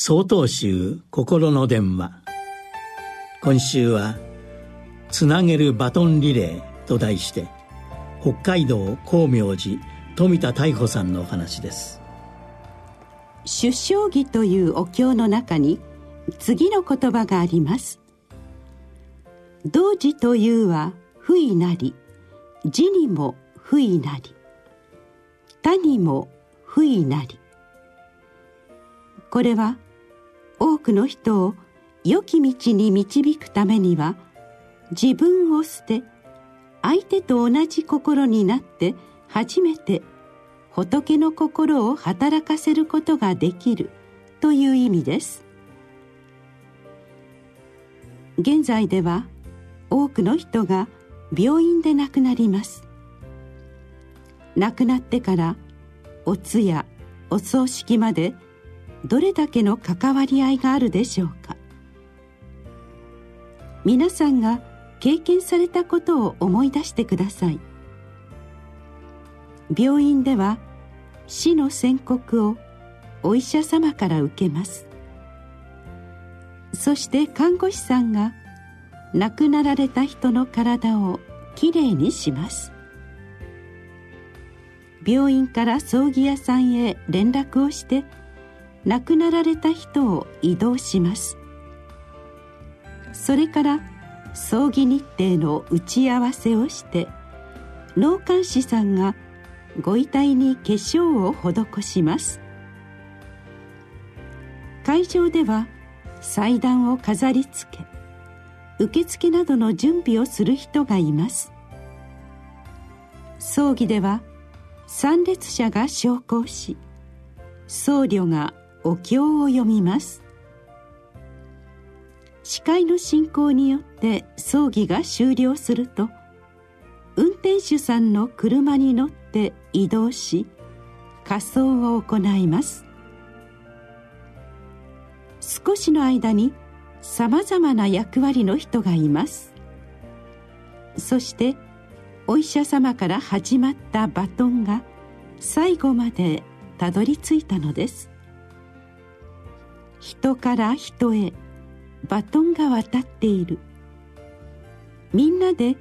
総統集心の電話。今週は「つなげるバトンリレー」と題して北海道光明寺富田太保さんのお話です。出生儀というお経の中に次の言葉があります。同時というは不意なり字にも不意なり他にも不意なり。これは多くの人を良き道に導くためには自分を捨て相手と同じ心になって初めて仏の心を働かせることができるという意味です。現在では多くの人が病院で亡くなります。亡くなってからお通夜お葬式までどれだけの関わり合いがあるでしょうか？皆さんが経験されたことを思い出してください。病院では死の宣告をお医者様から受けます。そして看護師さんが亡くなられた人の体をきれいにします。病院から葬儀屋さんへ連絡をして亡くなられた人を移動します。それから葬儀日程の打ち合わせをして納棺師さんがご遺体に化粧を施します。会場では祭壇を飾り付け受付などの準備をする人がいます。葬儀では参列者が昇降し僧侶がお経を読みます。司会の進行によって葬儀が終了すると運転手さんの車に乗って移動し仮装を行います。少しの間にさまざまな役割の人がいます。そしてお医者様から始まったバトンが最後までたどり着いたのです。人から人へバトンが渡っている。みんなで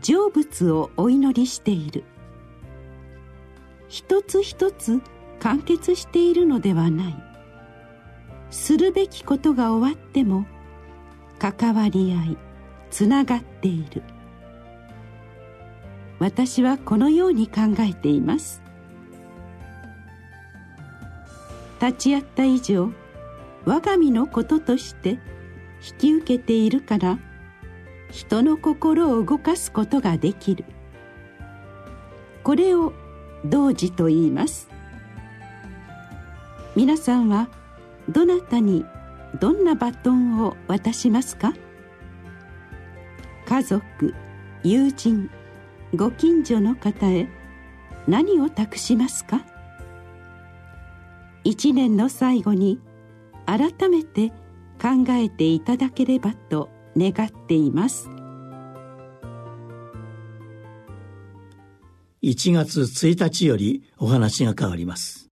成仏をお祈りしている。一つ一つ完結しているのではない。するべきことが終わっても関わり合いつながっている。私はこのように考えています。立ち会った以上我が身のこととして引き受けているから人の心を動かすことができる。これを同時と言います。皆さんはどなたにどんなバトンを渡しますか？家族友人ご近所の方へ何を託しますか？一年の最後に改めて考えていただければと願っています。1月1日よりお話が変わります。